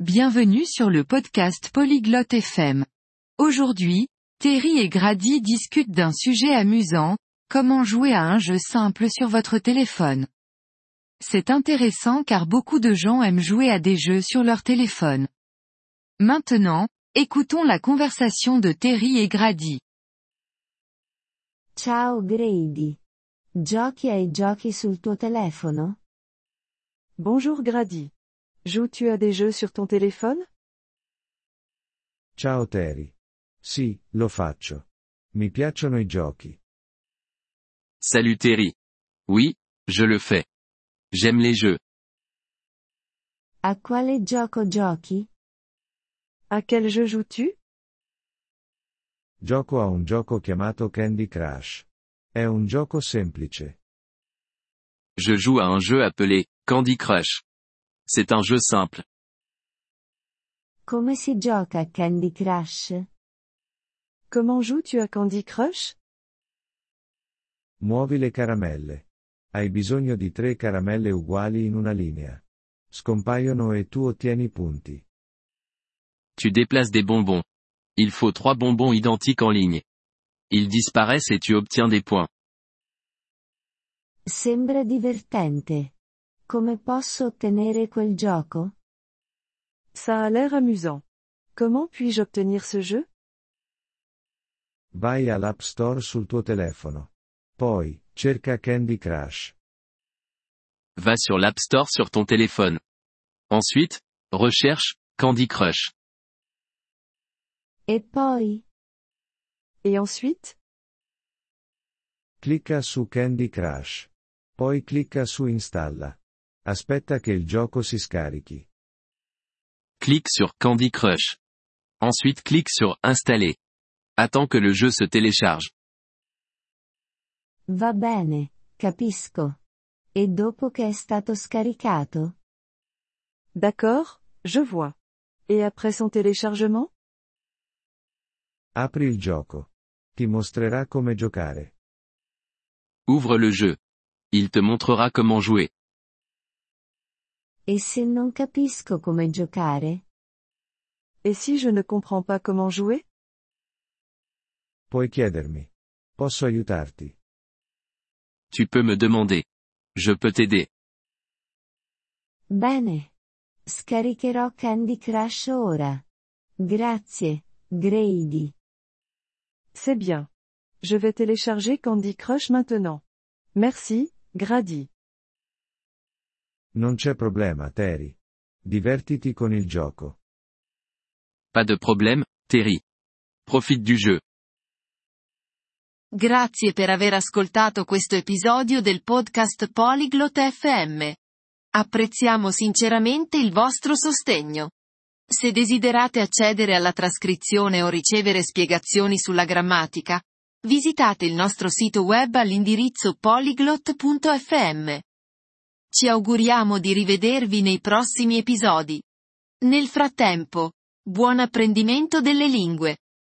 Bienvenue sur le podcast Polyglotte FM. Aujourd'hui, Terry et Grady discutent d'un sujet amusant, comment jouer à un jeu simple sur votre téléphone. C'est intéressant car beaucoup de gens aiment jouer à des jeux sur leur téléphone. Maintenant, écoutons la conversation de Terry et Grady. Ciao Grady. Giochi ai giochi sul tuo telefono? Bonjour Grady. Joues-tu à des jeux sur ton téléphone? Ciao Terry. Sì, lo faccio. Mi piacciono i giochi. Salut Terry. Oui, je le fais. J'aime les jeux. A quale gioco giochi? À quel jeu joues-tu? Gioco a un gioco chiamato Candy Crush. È un gioco semplice. Je joue à un jeu appelé Candy Crush. C'est un jeu simple. Come si gioca a Candy Crush? Comment joues-tu à Candy Crush? Muovi le caramelle. Hai bisogno di tre caramelle uguali in una linea. Scompaiono e tu ottieni punti. Tu déplaces des bonbons. Il faut trois bonbons identiques en ligne. Ils disparaissent et tu obtiens des points. Sembra divertente. Come posso ottenere quel gioco? Ça a l'air amusant. Comment puis-je obtenir ce jeu? Vai all'App Store sul tuo telefono. Poi, cerca Candy Crush. Va sur l'App Store sur ton téléphone. Ensuite, recherche Candy Crush. E poi? Et ensuite? Clicca su Candy Crush. Poi clicca su Installa. Aspetta che il gioco si scarichi. Clique sur Candy Crush. Ensuite clique sur Installer. Attends que le jeu se télécharge. Va bene, capisco. E dopo che è stato scaricato? D'accord, je vois. Et après son téléchargement? Apri il gioco. Ti mostrerà come giocare. Ouvre le jeu. Il te montrera comment jouer. E se non capisco come giocare? Et si je ne comprends pas comment jouer Puoi chiedermi. Posso aiutarti? Tu peux me demander. Je peux t'aider. Bene. Scaricherò Candy Crush ora. Grazie, Grady. C'est bien. Je vais télécharger Candy Crush maintenant. Merci, Grady. Non c'è problema, Terry. Divertiti con il gioco. Pas de problème, Terry. Profite du jeu. Grazie per aver ascoltato questo episodio del podcast Polyglot FM. Apprezziamo sinceramente il vostro sostegno. Se desiderate accedere alla trascrizione o ricevere spiegazioni sulla grammatica, visitate il nostro sito web all'indirizzo polyglot.fm. Ci auguriamo di rivedervi nei prossimi episodi. Nel frattempo, buon apprendimento delle lingue.